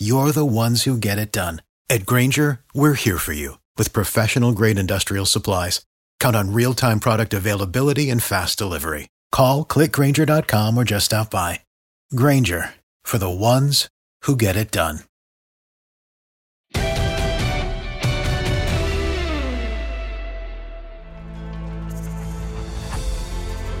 you're the ones who get it done. At Granger, we're here for you with professional grade industrial supplies. Count on real time product availability and fast delivery. Call clickgranger.com or just stop by. Granger for the ones who get it done.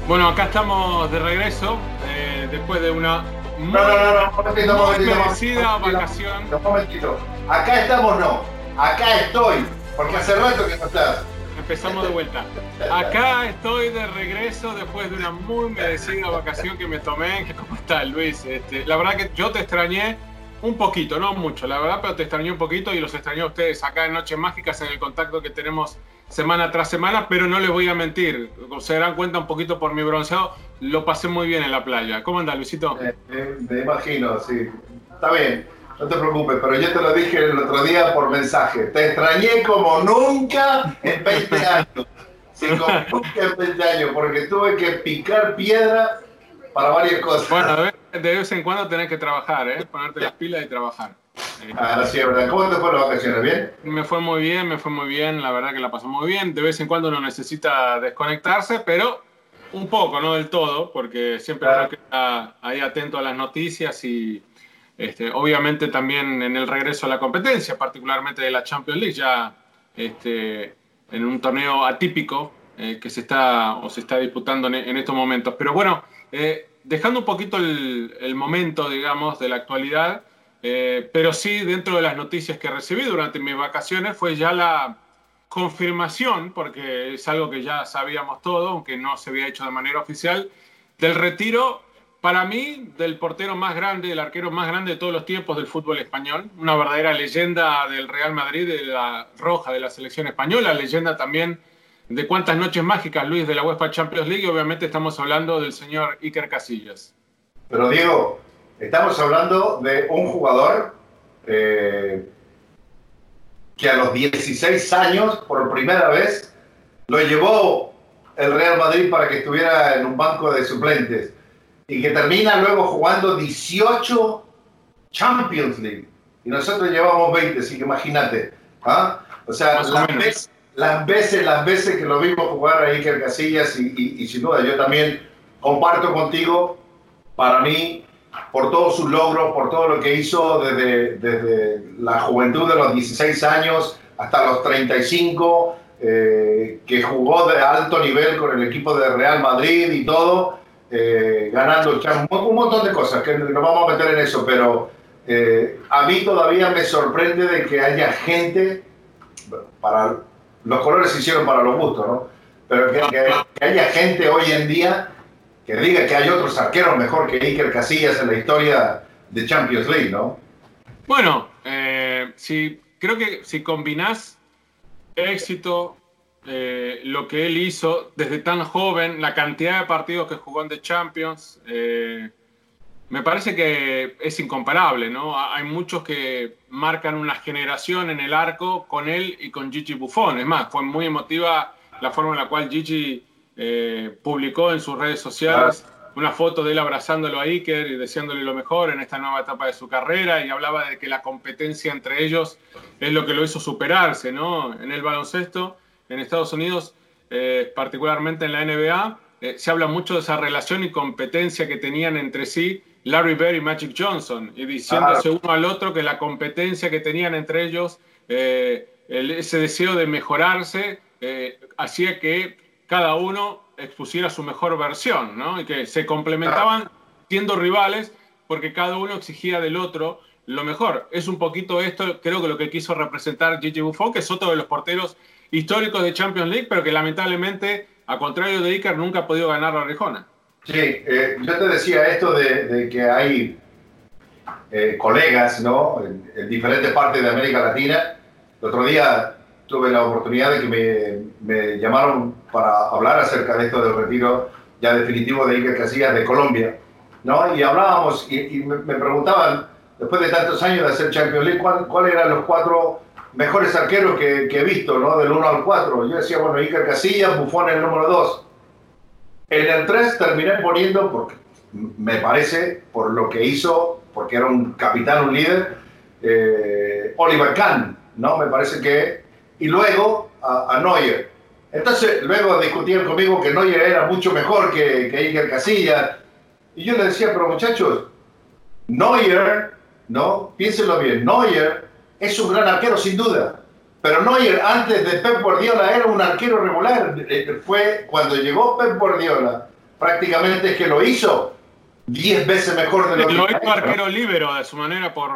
Bueno, acá estamos de regreso eh, después de una muy, No, no, no, no, momentito, un muy merecida vacación. Un momentito. Acá estamos, no. Acá estoy. Porque hace rato que no estás. Empezamos de vuelta. Acá estoy de regreso después de una muy merecida vacación que me tomé. ¿Cómo estás, Luis? Este, la verdad que yo te extrañé un poquito, no mucho, la verdad, pero te extrañé un poquito y los extrañé a ustedes acá en Noches Mágicas en el contacto que tenemos semana tras semana, pero no les voy a mentir, se darán cuenta un poquito por mi bronceado, lo pasé muy bien en la playa. ¿Cómo anda, Luisito? Eh, eh, me imagino, sí. Está bien, no te preocupes, pero yo te lo dije el otro día por mensaje. Te extrañé como nunca en 20 años. Sí, como nunca en 20 años, porque tuve que picar piedra para varias cosas. Bueno, de vez, en cuando tenés que trabajar, ¿eh? ponerte las pilas y trabajar. Eh, Ah, sí, verdad. ¿Cómo te fueron las vacaciones? ¿Bien? Me fue muy bien, me fue muy bien, la verdad que la pasó muy bien. De vez en cuando uno necesita desconectarse, pero un poco, no del todo, porque siempre Claro. uno queda ahí atento a las noticias y este, obviamente también en el regreso a la competencia, particularmente de la Champions League, ya este, en un torneo atípico eh, que se está o se está disputando en, en estos momentos. Pero bueno, eh, dejando un poquito el, el momento, digamos, de la actualidad, eh, pero sí dentro de las noticias que recibí durante mis vacaciones fue ya la confirmación, porque es algo que ya sabíamos todo, aunque no se había hecho de manera oficial, del retiro, para mí, del portero más grande, del arquero más grande de todos los tiempos del fútbol español, una verdadera leyenda del Real Madrid, de la roja de la selección española, leyenda también de cuántas noches mágicas, Luis, de la UEFA Champions League, y obviamente estamos hablando del señor Iker Casillas. Pero Diego, estamos hablando de un jugador eh, que a los 16 años, por primera vez, lo llevó el Real Madrid para que estuviera en un banco de suplentes y que termina luego jugando 18 Champions League. Y nosotros llevamos 20, así que imagínate. ¿ah? O sea, las veces, las veces, las veces que lo vimos jugar a Iker Casillas y, y- y sin duda yo también comparto contigo, para mí, por todos sus logros, por todo lo que hizo desde, desde la juventud de los 16 años hasta los 35, eh, que jugó de alto nivel con el equipo de Real Madrid y todo, eh, ganando un, montón de cosas, que no vamos a meter en eso, pero eh, a mí todavía me sorprende de que haya gente, para los colores se hicieron para los gustos, ¿no? Pero que, que- que haya gente hoy en día que diga que hay otros arqueros mejor que Iker Casillas en la historia de Champions League, ¿no? Bueno, eh, si, creo que si combinás éxito, eh, lo que él hizo desde tan joven, la cantidad de partidos que jugó en The Champions, eh, me parece que es incomparable, ¿no? Ha- Hay muchos que marcan una generación en el arco con él y con Gigi Buffon. Es más, fue muy emotiva la forma en la cual Gigi eh, publicó en sus redes sociales una foto de él abrazándolo a Iker y deseándole lo mejor en esta nueva etapa de su carrera y hablaba de que la competencia entre ellos es lo que lo hizo superarse, ¿no? En el baloncesto, en Estados Unidos, eh, particularmente en la NBA, eh, se habla mucho de esa relación y competencia que tenían entre sí Larry Bird y Magic Johnson, y diciéndose uno al otro que la competencia que tenían entre ellos, eh, ese deseo de mejorarse, eh, hacía que cada uno expusiera su mejor versión, ¿no? Y que se complementaban siendo rivales porque cada uno exigía del otro lo mejor. Es un poquito esto, creo que lo que quiso representar Gigi Buffon, que es otro de los porteros históricos de Champions League, pero que lamentablemente, a contrario de Iker, nunca ha podido ganar la Rejona. Sí, eh, yo te decía esto de, que hay eh, colegas ¿no? En, diferentes partes de América Latina. El otro día tuve la oportunidad de que me, llamaron para hablar acerca de esto del retiro ya definitivo de Iker Casillas de Colombia. ¿no? Y hablábamos y, me, preguntaban, después de tantos años de hacer Champions League, ¿cuáles eran los cuatro mejores arqueros que, he visto, ¿no? Del 1 al 4. Yo decía, bueno, Iker Casillas, Buffon el número 2. En el 3 terminé poniendo, porque me parece, por lo que hizo, porque era un capitán, un líder, eh, Oliver Kahn, ¿no? Me parece que... Y luego a, Neuer. Entonces, luego discutían conmigo que Neuer era mucho mejor que, que Iker Casillas. Y yo le decía, pero muchachos, Neuer, ¿no? Piénsenlo bien, Neuer es un gran arquero sin duda. Pero Neuer antes de Pep Guardiola era un arquero regular. Eh, fue cuando llegó Pep Guardiola, prácticamente es que lo hizo 10 veces mejor de lo que Lo hizo arquero libero de su manera por,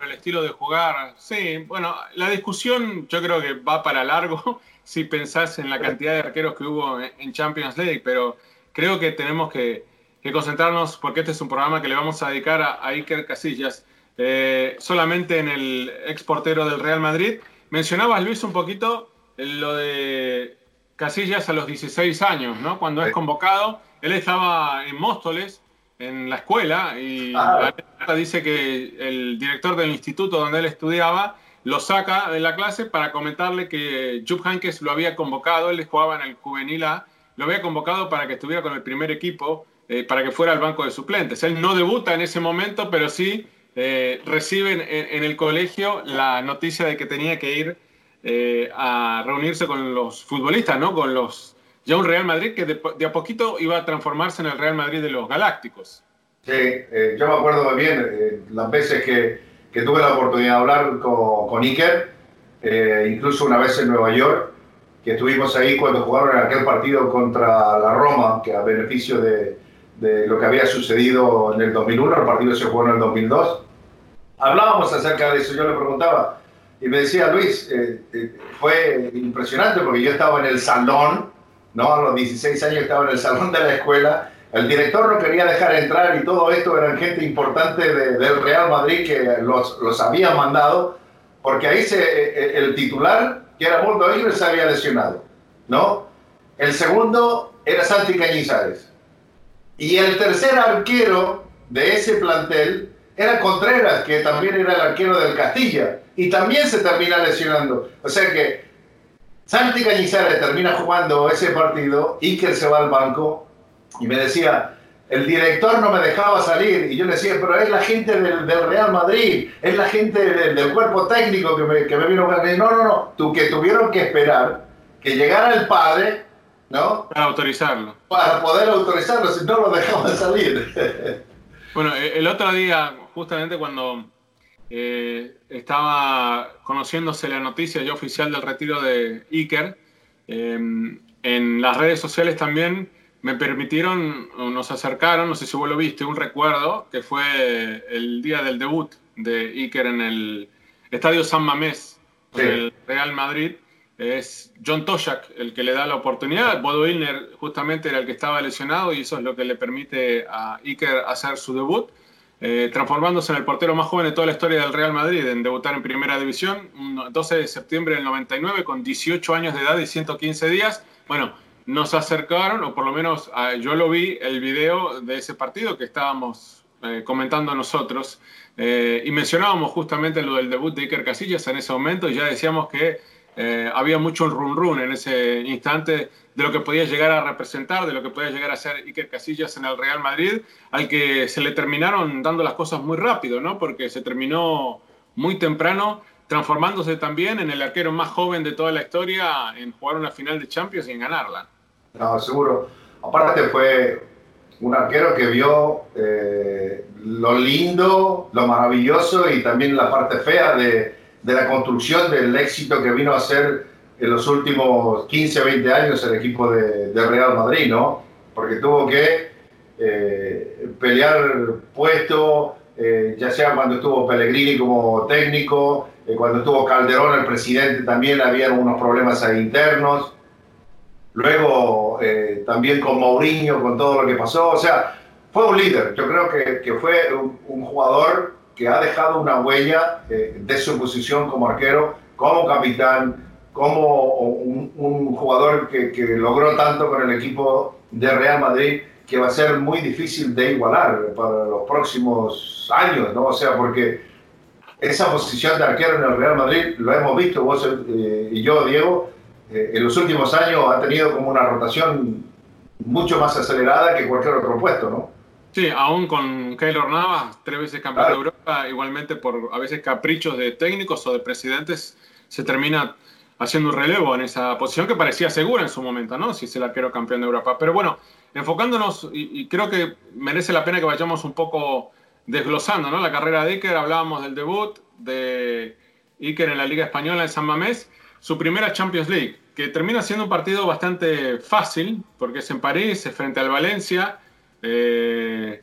el estilo de jugar. Sí, bueno, la discusión yo creo que va para largo si pensás en la cantidad de arqueros que hubo en Champions League, pero creo que tenemos que, concentrarnos porque este es un programa que le vamos a dedicar a Iker Casillas eh, solamente en el exportero del Real Madrid. Mencionabas, Luis, un poquito lo de Casillas a los 16 años, ¿no? Cuando es convocado, él estaba en Móstoles, en la escuela, y ah. dice que el director del instituto donde él estudiaba lo saca de la clase para comentarle que Jupp Heynckes lo había convocado, él jugaba en el juvenil A, lo había convocado para que estuviera con el primer equipo, eh, para que fuera al banco de suplentes. Él no debuta en ese momento, pero sí eh, reciben en, el colegio la noticia de que tenía que ir eh, a reunirse con los futbolistas, ¿no? Con los ya un Real Madrid que de, a poquito iba a transformarse en el Real Madrid de los Galácticos. Sí, eh, yo me acuerdo bien las veces que, que, tuve la oportunidad de hablar con, con Iker, incluso una vez en Nueva York, que estuvimos ahí cuando jugaron en aquel partido contra la Roma, que a beneficio de, de lo que había sucedido en el 2001, el partido se jugó en el 2002 hablábamos acerca de eso, yo le preguntaba y me decía, Luis, eh, eh, fue impresionante porque yo estaba en el salón, ¿no? A los 16 años estaba en el salón de la escuela, el director no quería dejar entrar y todo esto eran gente importante del Real Madrid que los, los había mandado, porque ahí se, eh, el titular, que era Mundo se había lesionado, ¿no? El segundo era Santi Cañizares. Y el tercer arquero de ese plantel era Contreras, que también era el arquero del Castilla, y también se termina lesionando. O sea que Santi Cañizares termina jugando ese partido, Iker se va al banco y me decía, el director no me dejaba salir, y yo le decía, pero es la gente del, Real Madrid, es la gente del, cuerpo técnico que me, que me vino a No, no, no, tú, que tuvieron que esperar que llegara el padre, ¿no? Para autorizarlo. Para poder autorizarlo, si no lo dejaban salir. bueno, el otro día justamente cuando eh, estaba conociéndose la noticia ya oficial del retiro de Iker, em, en las redes sociales también me permitieron, nos acercaron, no sé si vos lo viste, un recuerdo que fue el día del debut de Iker en el Estadio San Mamés del Real Madrid. Es John Toshak el que le da la oportunidad. Bodo Ilner justamente era el que estaba lesionado y eso es lo que le permite a Iker hacer su debut. Eh, transformándose en el portero más joven de toda la historia del Real Madrid en debutar en Primera División, 12 de septiembre del 99, con 18 años de edad y 115 días. Bueno, nos acercaron, o por lo menos ah, yo lo vi, el video de ese partido que estábamos eh, comentando nosotros, eh, y mencionábamos justamente lo del debut de Iker Casillas en ese momento, y ya decíamos que había mucho run run en ese instante de lo que podía llegar a representar, de lo que podía llegar a ser Iker Casillas en el Real Madrid, al que se le terminaron dando las cosas muy rápido, ¿no? Porque se terminó muy temprano, transformándose también en el arquero más joven de toda la historia en jugar una final de Champions y en ganarla. No, seguro. Aparte fue un arquero que vio eh, lo lindo, lo maravilloso y también la parte fea de, de, la construcción del éxito que vino a ser en los últimos 15, 20 años el equipo de, de Real Madrid, ¿no? Porque tuvo que eh, pelear puesto, eh, ya sea cuando estuvo Pellegrini como técnico, cuando estuvo Calderón el presidente también había unos problemas ahí internos Luego eh, también con Mourinho, con todo lo que pasó. O sea, fue un líder. Yo creo que, que fue un, jugador que ha dejado una huella eh, de su posición como arquero, como capitán, como un, un jugador que, que, logró tanto con el equipo de Real Madrid que va a ser muy difícil de igualar para los próximos años, ¿no? O sea, porque esa posición de arquero en el Real Madrid lo hemos visto vos eh, y yo, Diego, eh, en los últimos años ha tenido como una rotación mucho más acelerada que cualquier otro puesto, ¿no? Sí, aún con Keylor Navas, tres veces campeón de Europa, igualmente por a veces caprichos de técnicos o de presidentes, se termina haciendo un relevo en esa posición que parecía segura en su momento, ¿no? Si es el arquero campeón de Europa. Pero bueno, enfocándonos, y, creo que merece la pena que vayamos un poco desglosando, ¿no? La carrera de Iker, hablábamos del debut de Iker en la Liga Española en San Mamés, su primera Champions League, que termina siendo un partido bastante fácil, porque es en París, es frente al Valencia. Eh,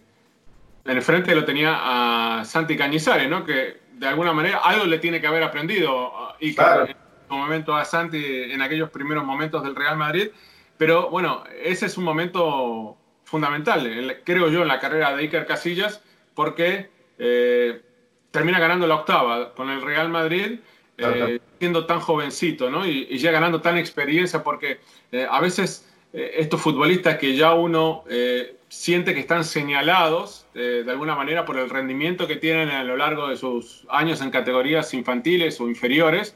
en el frente lo tenía a Santi Cañizares, ¿no? que de alguna manera algo le tiene que haber aprendido y en su momento a Santi en aquellos primeros momentos del Real Madrid. Pero bueno, ese es un momento fundamental, creo yo, en la carrera de Iker Casillas, porque eh, termina ganando la octava con el Real Madrid eh, siendo tan jovencito, ¿no? Y, ya ganando tan experiencia, porque eh, a veces eh, estos futbolistas que ya uno siente que están señalados de alguna manera por el rendimiento que tienen a lo largo de sus años en categorías infantiles o inferiores,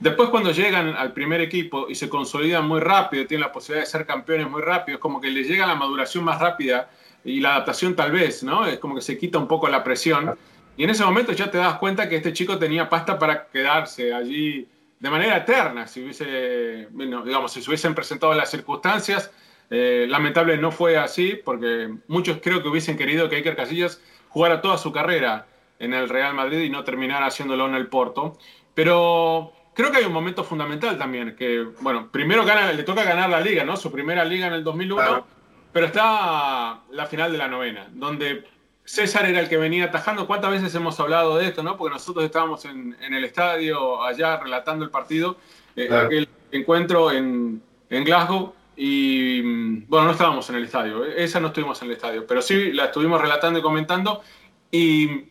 después cuando llegan al primer equipo y se consolidan muy rápido, tienen la posibilidad de ser campeones muy rápido, es como que les llega la maduración más rápida y la adaptación tal vez, ¿no? Es como que se quita un poco la presión. Y en ese momento ya te das cuenta que este chico tenía pasta para quedarse allí de manera eterna. Si hubiese, digamos, si se hubiesen presentado las circunstancias, eh, lamentable no fue así, porque muchos creo que hubiesen querido que Iker Casillas jugara toda su carrera en el Real Madrid y no terminara haciéndolo en el Porto. Pero creo que hay un momento fundamental también, que, bueno, primero gana, le toca ganar la liga, ¿no? Su primera liga en el 2001, pero está la final de la novena, donde César era el que venía atajando. ¿Cuántas veces hemos hablado de esto, no? Porque nosotros estábamos en, el estadio allá relatando el partido, eh, aquel encuentro en, Glasgow. Y mm, bueno, no estábamos en el estadio, eh, esa no estuvimos en el estadio, pero sí la estuvimos relatando y comentando. Y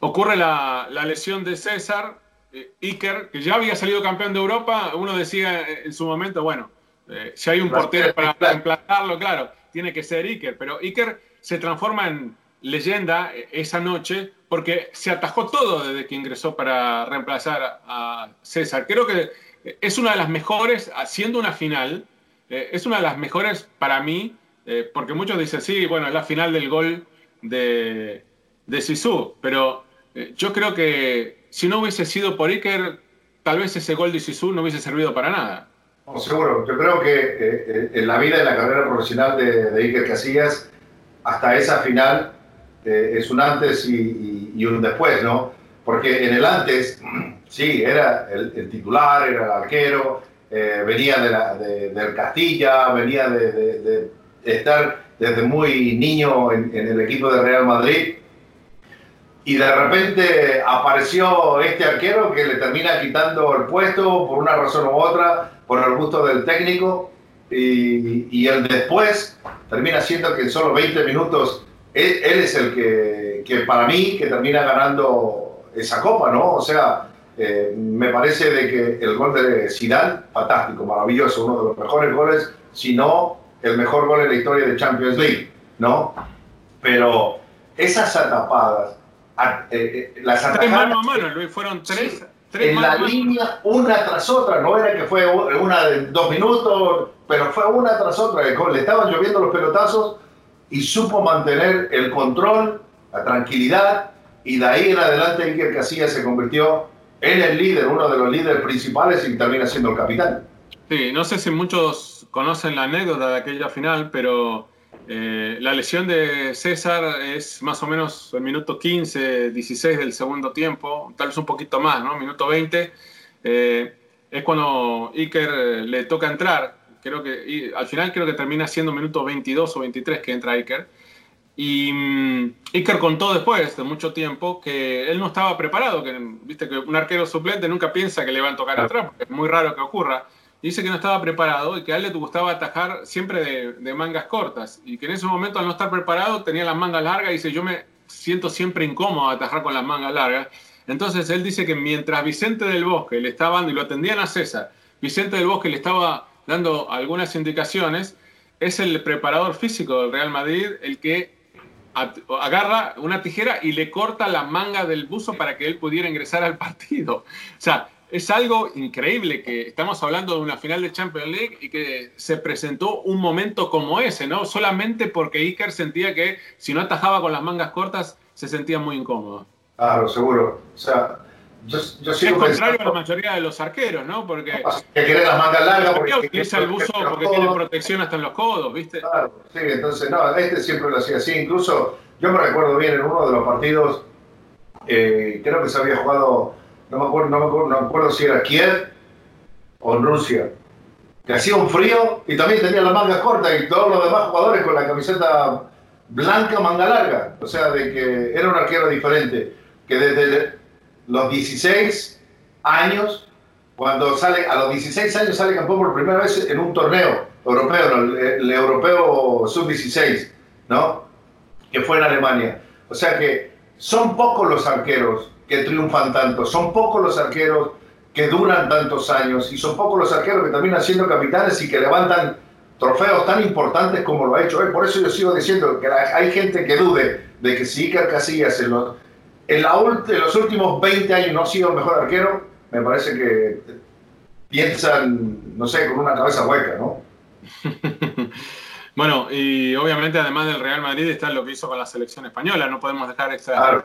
ocurre la, lesión de César, eh, Iker, que ya había salido campeón de Europa. Uno decía en su momento, bueno, si hay un portero para reemplazarlo, claro, tiene que ser Iker, pero Iker se transforma en leyenda esa noche porque se atajó todo desde que ingresó para reemplazar a César. Creo que es una de las mejores, haciendo una final, eh, es una de las mejores para mí, eh, porque muchos dicen, sí, bueno, es la final del gol de, de Sisu, pero eh, yo creo que si no hubiese sido por Iker, tal vez ese gol de Sisu no hubiese servido para nada. seguro, yo creo que en la vida y la carrera profesional de, de Iker Casillas, hasta esa final, eh, es un antes y, un después, ¿no? Porque en el antes, sí, era el, titular, era el arquero, eh, venía de del Castilla, venía de, estar desde muy niño en, el equipo de Real Madrid. Y de repente apareció este arquero que le termina quitando el puesto por una razón u otra, por el gusto del técnico. Y, y el después termina siendo que en solo 20 minutos él, es el que, que, para mí que termina ganando esa copa, ¿no? O sea, eh, me parece de que el gol de Zidane, fantástico, maravilloso, uno de los mejores goles, si no el mejor gol en la historia de Champions League, ¿no? Pero esas atapadas, eh, eh, las atajadas... Tres mano a mano, Luis, fueron tres... en la línea, una tras otra, no era que fue una de dos minutos, pero fue una tras otra. Le estaban lloviendo los pelotazos y supo mantener el control, la tranquilidad, y de ahí en adelante Iker Casillas se convirtió en el líder, uno de los líderes principales y termina siendo el capitán. Sí, no sé si muchos conocen la anécdota de aquella final, pero Eh, la lesión de César es más o menos el minuto 15, 16 del segundo tiempo, tal vez un poquito más, ¿no? Minuto 20. Eh, es cuando Iker le toca entrar. Creo que al final creo que termina siendo minuto 22 o 23 que entra Iker. Y um, Iker contó después de mucho tiempo que él no estaba preparado, que viste que un arquero suplente nunca piensa que le van a tocar atrás, porque es muy raro que ocurra dice que no estaba preparado y que a él le gustaba atajar siempre de, mangas cortas y que en ese momento al no estar preparado tenía las mangas largas y dice yo me siento siempre incómodo atajar con las mangas largas. Entonces él dice que mientras Vicente del Bosque le estaba dando, y lo atendían a César, Vicente del Bosque le estaba dando algunas indicaciones, es el preparador físico del Real Madrid el que agarra una tijera y le corta la manga del buzo para que él pudiera ingresar al partido. O sea, es algo increíble que estamos hablando de una final de Champions League y que se presentó un momento como ese, ¿no? Solamente porque Iker sentía que si no atajaba con las mangas cortas se sentía muy incómodo. Claro, seguro. O sea, yo, yo es contrario a la mayoría de los arqueros, ¿no? Porque. Que quiere las mangas largas porque. utiliza el buzo porque tiene protección hasta en los codos, ¿viste? Claro, sí, entonces, no, este siempre lo hacía así. Incluso, yo me recuerdo bien en uno de los partidos, eh, creo que se había jugado no me acuerdo, no me acuerdo, no me acuerdo si era Kiev o en Rusia, que hacía un frío y también tenía la manga corta y todos los demás jugadores con la camiseta blanca, manga larga. O sea, de que era un arquero diferente, que desde los 16 años, cuando sale, a los 16 años sale campeón por primera vez en un torneo europeo, el, el europeo sub-16, ¿no? Que fue en Alemania. O sea que son pocos los arqueros que triunfan tanto. Son pocos los arqueros que duran tantos años y son pocos los arqueros que terminan siendo capitanes y que levantan trofeos tan importantes como lo ha hecho él. Por eso yo sigo diciendo que hay gente que dude de que si Iker Casillas en los, en, los últimos 20 años no ha sido el mejor arquero, me parece que piensan, no sé, con una cabeza hueca, ¿no? bueno, y obviamente además del Real Madrid está lo que hizo con la selección española, no podemos dejar extra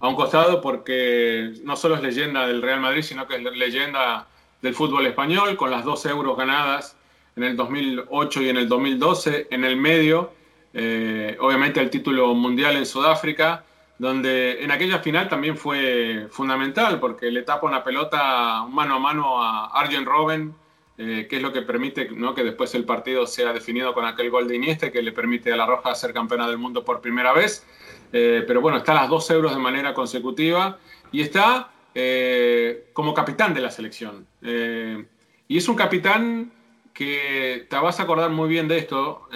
a un costado porque no solo es leyenda del Real Madrid, sino que es leyenda del fútbol español, con las dos euros ganadas en el 2008 y en el 2012, en el medio, eh, obviamente el título mundial en Sudáfrica, donde en aquella final también fue fundamental porque le tapa una pelota mano a mano a Arjen Robben, eh, que es lo que permite ¿no? que después el partido sea definido con aquel gol de Iniesta que le permite a la Roja ser campeona del mundo por primera vez. Eh, pero bueno, está a las dos euros de manera consecutiva y está eh, como capitán de la selección. Y es un capitán que te vas a acordar muy bien de esto.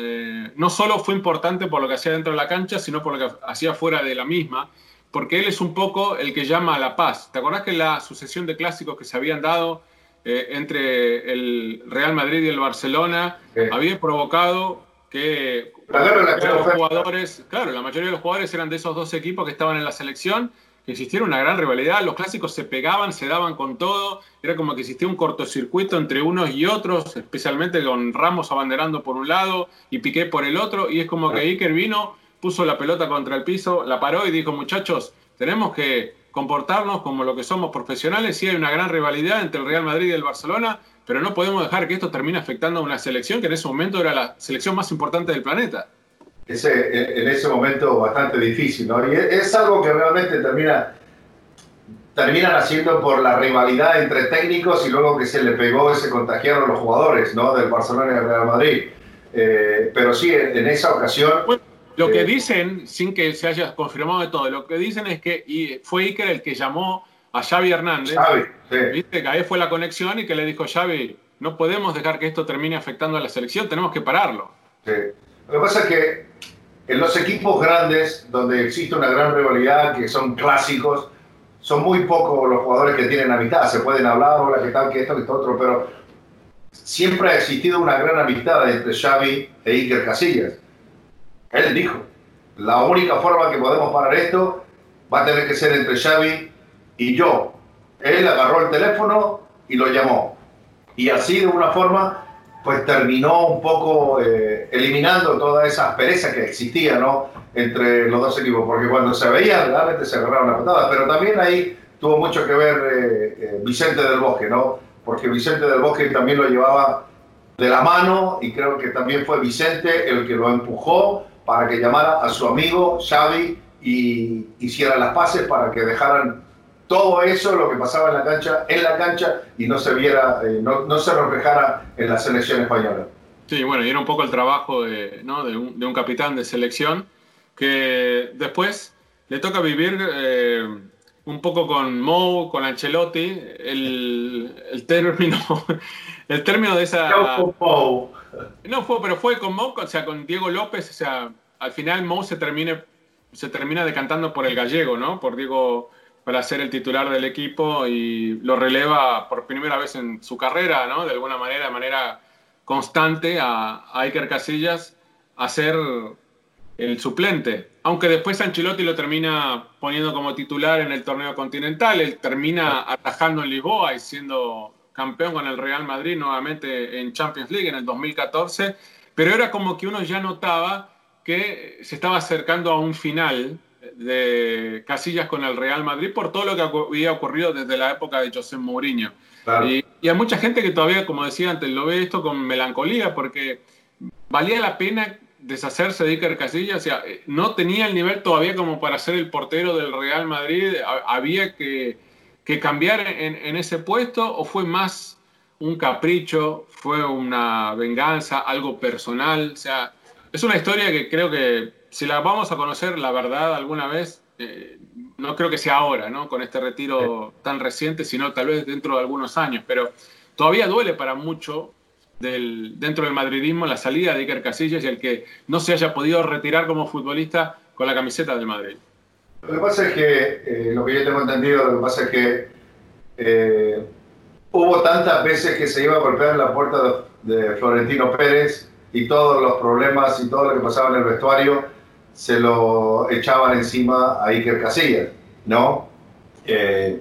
no solo fue importante por lo que hacía dentro de la cancha, sino por lo que hacía fuera de la misma, porque él es un poco el que llama a la paz. ¿Te acordás que la sucesión de clásicos que se habían dado entre el Real Madrid y el Barcelona había provocado que los jugadores, claro, la mayoría de los jugadores eran de esos dos equipos que estaban en la selección, existiera una gran rivalidad, los clásicos se pegaban, se daban con todo, era como que existía un cortocircuito entre unos y otros, especialmente con Ramos abanderando por un lado y Piqué por el otro, y es como que Iker vino, puso la pelota contra el piso, la paró y dijo, muchachos, tenemos que comportarnos como lo que somos profesionales, sí hay una gran rivalidad entre el Real Madrid y el Barcelona, pero no podemos dejar que esto termine afectando a una selección que en ese momento era la selección más importante del planeta. Ese, en ese momento bastante difícil, ¿no? Y es algo que realmente termina, terminan haciendo por la rivalidad entre técnicos y luego que se le pegó, se contagiaron los jugadores, ¿no? Del Barcelona y del Real Madrid. Eh, pero sí, en, esa ocasión... lo que eh, dicen, sin que se haya confirmado de todo, lo que dicen es que y fue Iker el que llamó a Xavi Hernández. Viste que ahí fue la conexión y que le dijo Xavi, no podemos dejar que esto termine afectando a la selección, tenemos que pararlo. Sí. Lo que pasa es que en los equipos grandes, donde existe una gran rivalidad, que son clásicos, son muy pocos los jugadores que tienen amistad. Se pueden hablar, hola, qué tal, que esto, que esto otro, pero siempre ha existido una gran amistad entre Xavi e Iker Casillas. Él dijo, la única forma que podemos parar esto va a tener que ser entre Xavi y yo. Él agarró el teléfono y lo llamó. Y así de una forma, pues terminó un poco eh, eliminando toda esa aspereza que existía ¿no? entre los dos equipos, porque cuando se veían realmente se agarraron la patada, pero también ahí tuvo mucho que ver eh, eh, Vicente del Bosque, ¿no? porque Vicente del Bosque también lo llevaba de la mano y creo que también fue Vicente el que lo empujó para que llamara a su amigo Xavi y hiciera las paces para que dejaran todo eso, lo que pasaba en la cancha, en la cancha y no se viera, eh, no, no, se reflejara en la selección española. Sí, bueno, y era un poco el trabajo de, ¿no? de, un, de un, capitán de selección que después le toca vivir eh, un poco con Mou, con Ancelotti, el, el término, el término de esa... No fue No fue, pero fue con Mou, o sea, con Diego López, o sea, al final Mou se termina, se termina decantando por el gallego, ¿no? Por Diego para ser el titular del equipo y lo releva por primera vez en su carrera, ¿no? De alguna manera, de manera constante a, a Iker Casillas a ser el suplente. Aunque después Ancelotti lo termina poniendo como titular en el torneo continental, él termina atajando en Lisboa y siendo campeón con el Real Madrid nuevamente en Champions League en el 2014, pero era como que uno ya notaba que se estaba acercando a un final de Casillas con el Real Madrid por todo lo que había ocurrido desde la época de José Mourinho. Claro. Y, y, hay mucha gente que todavía, como decía antes, lo ve esto con melancolía porque valía la pena deshacerse de Iker Casillas. O sea, no tenía el nivel todavía como para ser el portero del Real Madrid. Había que, que cambiar en, en ese puesto o fue más un capricho, fue una venganza, algo personal. O sea, es una historia que creo que si la vamos a conocer, la verdad, alguna vez, eh, no creo que sea ahora, ¿no? Con este retiro tan reciente, sino tal vez dentro de algunos años, pero todavía duele para mucho del, dentro del madridismo la salida de Iker Casillas y el que no se haya podido retirar como futbolista con la camiseta del Madrid. Lo que pasa es que, eh, lo que yo tengo entendido, lo que pasa es que eh, hubo tantas veces que se iba a golpear la puerta de, de Florentino Pérez y todos los problemas y todo lo que pasaba en el vestuario se lo echaban encima a Iker Casillas, ¿no? Eh,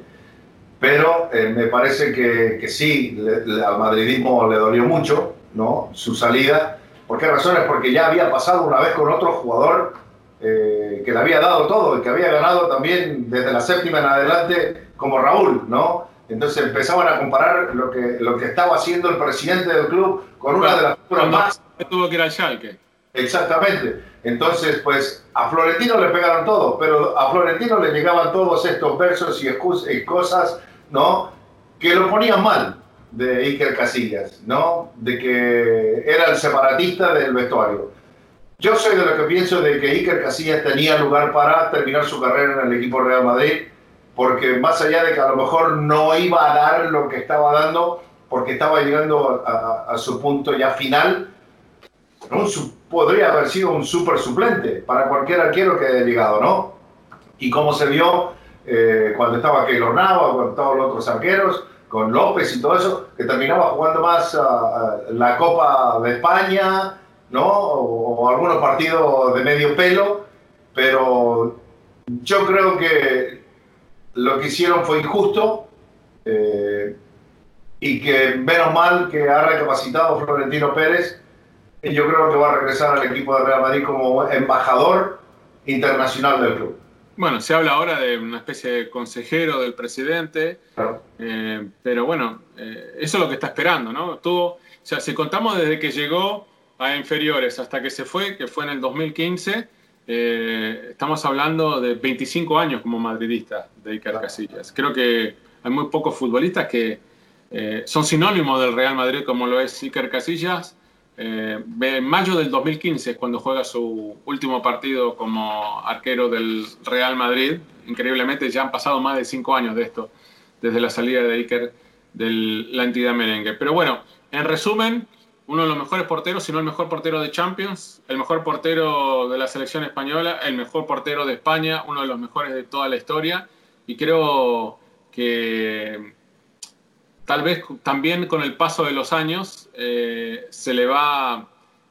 pero eh, me parece que, que sí, le, le, al madridismo le dolió mucho, ¿no? Su salida. ¿Por qué razones? Porque ya había pasado una vez con otro jugador eh, que le había dado todo y que había ganado también desde la séptima en adelante como Raúl, ¿no? Entonces empezaban a comparar lo que, lo que estaba haciendo el presidente del club con una de las figuras más... Tuvo que ir al Schalke. Exactamente. Entonces, pues a Florentino le pegaron todo, pero a Florentino le llegaban todos estos versos y, cosas, ¿no? Que lo ponían mal de Iker Casillas, ¿no? De que era el separatista del vestuario. Yo soy de lo que pienso de que Iker Casillas tenía lugar para terminar su carrera en el equipo Real Madrid, porque más allá de que a lo mejor no iba a dar lo que estaba dando, porque estaba llegando a su punto ya final, un, podría haber sido un super suplente para cualquier arquero que haya llegado, ¿no? Y como se vio eh, cuando estaba Keylor Nava, cuando estaban los otros arqueros, con López y todo eso, que terminaba jugando más uh, uh, la Copa de España, ¿no? O, o, algunos partidos de medio pelo, pero yo creo que lo que hicieron fue injusto eh, y que menos mal que ha recapacitado Florentino Pérez yo creo que va a regresar al equipo de Real Madrid como embajador internacional del club. Bueno, se habla ahora de una especie de consejero del presidente, claro. eh, pero bueno, eh, eso es lo que está esperando, ¿no? Tuvo, o sea, si contamos desde que llegó a inferiores hasta que se fue, que fue en el 2015, eh, estamos hablando de 25 años como madridista de Iker claro. Casillas. Creo que hay muy pocos futbolistas que eh, son sinónimos del Real Madrid como lo es Iker Casillas eh, en mayo del 2015 es cuando juega su último partido como arquero del Real Madrid. Increíblemente ya han pasado más de cinco años de esto, desde la salida de Iker de la entidad merengue. Pero bueno, en resumen, uno de los mejores porteros, si no el mejor portero de Champions, el mejor portero de la selección española, el mejor portero de España, uno de los mejores de toda la historia. Y creo que tal vez también con el paso de los años eh, se le va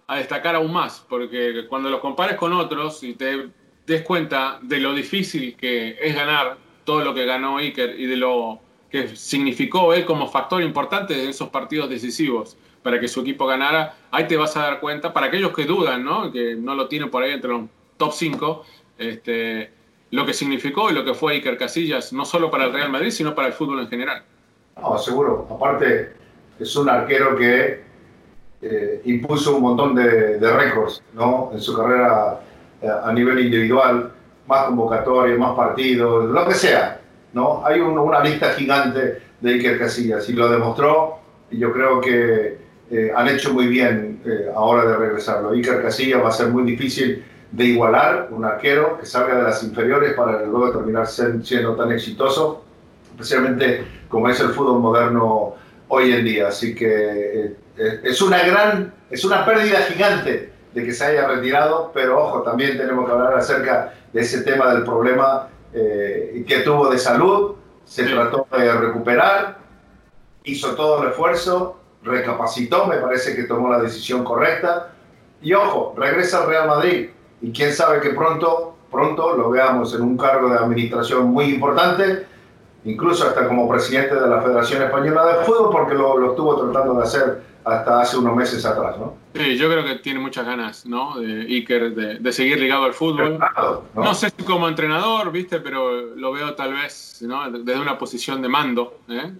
a destacar aún más, porque cuando lo compares con otros y te des cuenta de lo difícil que es ganar todo lo que ganó Iker y de lo que significó él como factor importante en esos partidos decisivos para que su equipo ganara, ahí te vas a dar cuenta, para aquellos que dudan, ¿no? que no lo tienen por ahí entre los top 5, este, lo que significó y lo que fue Iker Casillas, no solo para el Real Madrid, sino para el fútbol en general. No, seguro. Aparte, es un arquero que eh, impuso un montón de, récords ¿no? en su carrera eh, a nivel individual, más convocatorias, más partidos, lo que sea. ¿no? Hay una lista gigante de Iker Casillas y lo demostró y yo creo que eh, han hecho muy bien ahora de regresarlo. Iker Casillas va a ser muy difícil de igualar un arquero que salga de las inferiores para luego terminar siendo tan exitoso, especialmente como es el fútbol moderno hoy en día. Así que eh, eh, es una gran, es una pérdida gigante de que se haya retirado, pero ojo, también tenemos que hablar acerca de ese tema del problema eh, que tuvo de salud, se trató de recuperar, hizo todo el esfuerzo, recapacitó, me parece que tomó la decisión correcta, y ojo, regresa al Real Madrid, y quién sabe que pronto, pronto lo veamos en un cargo de administración muy importante, incluso hasta como presidente de la Federación Española de Fútbol, porque lo, lo estuvo tratando de hacer hasta hace unos meses atrás, ¿no? Sí, yo creo que tiene muchas ganas, ¿no? De Iker de, seguir ligado al fútbol. ¿no? sé si como entrenador, ¿viste? Pero lo veo tal vez, ¿no? Desde una posición de mando, ¿eh?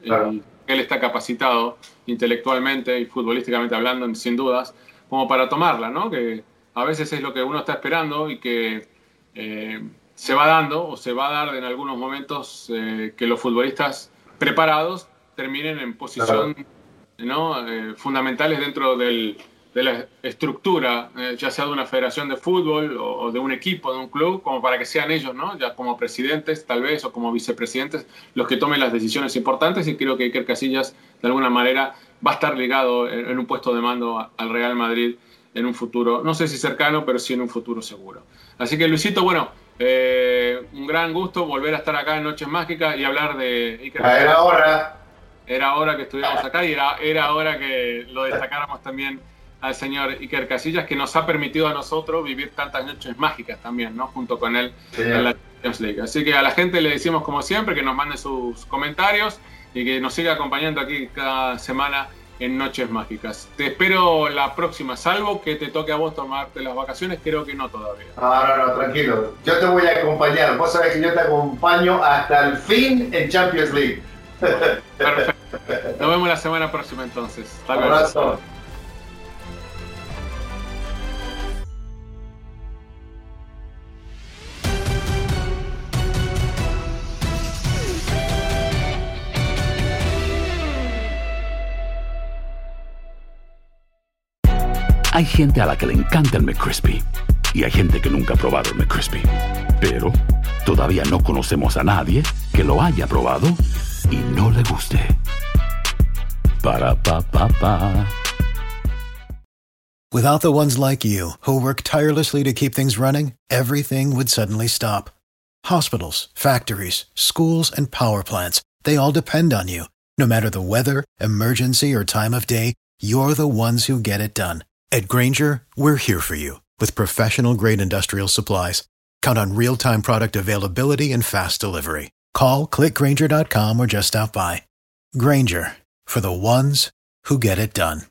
él está capacitado intelectualmente y futbolísticamente hablando, sin dudas, como para tomarla, ¿no? Que a veces es lo que uno está esperando y que eh, se va dando o se va a dar en algunos momentos eh, que los futbolistas preparados terminen en posición ¿no? Eh, fundamentales dentro del, de la estructura, ya sea de una federación de fútbol o, de un equipo, de un club, como para que sean ellos, ¿no? ya como presidentes tal vez o como vicepresidentes, los que tomen las decisiones importantes y creo que Iker Casillas de alguna manera va a estar ligado en, en un puesto de mando al Real Madrid en un futuro, no sé si cercano, pero sí en un futuro seguro. Así que Luisito, bueno, eh, un gran gusto volver a estar acá en Noches Mágicas y hablar de Iker. Era hora. Era hora que estuviéramos acá y era, era hora que lo destacáramos también al señor Iker Casillas, que nos ha permitido a nosotros vivir tantas noches mágicas también, ¿no? Junto con él en la Champions League. Así que a la gente le decimos, como siempre, que nos mande sus comentarios y que nos siga acompañando aquí cada semana en Noches Mágicas. Te espero la próxima, salvo que te toque a vos tomarte las vacaciones, creo que no todavía. No, no, no, tranquilo. Yo te voy a acompañar. Vos sabés que yo te acompaño hasta el fin en Champions League. Perfecto. Nos vemos la semana próxima entonces. Hasta Un Hay gente a la que le encanta el McCrispy y hay gente que nunca ha probado el McCrispy. Pero todavía no conocemos a nadie que lo haya probado y no le guste. Para pa pa pa. Without the ones like you who work tirelessly to keep things running, everything would suddenly stop. Hospitals, factories, schools and power plants, they all depend on you. No matter the weather, emergency or time of day, you're the ones who get it done. At Granger, we're here for you with professional grade industrial supplies. Count on real time product availability and fast delivery. Call clickgranger.com or just stop by. Granger for the ones who get it done.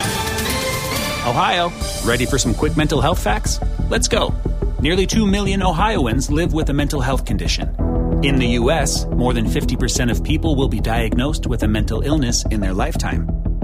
Ohio, ready for some quick mental health facts? Let's go. Nearly 2 million Ohioans live with a mental health condition. In the U.S., more than 50% of people will be diagnosed with a mental illness in their lifetime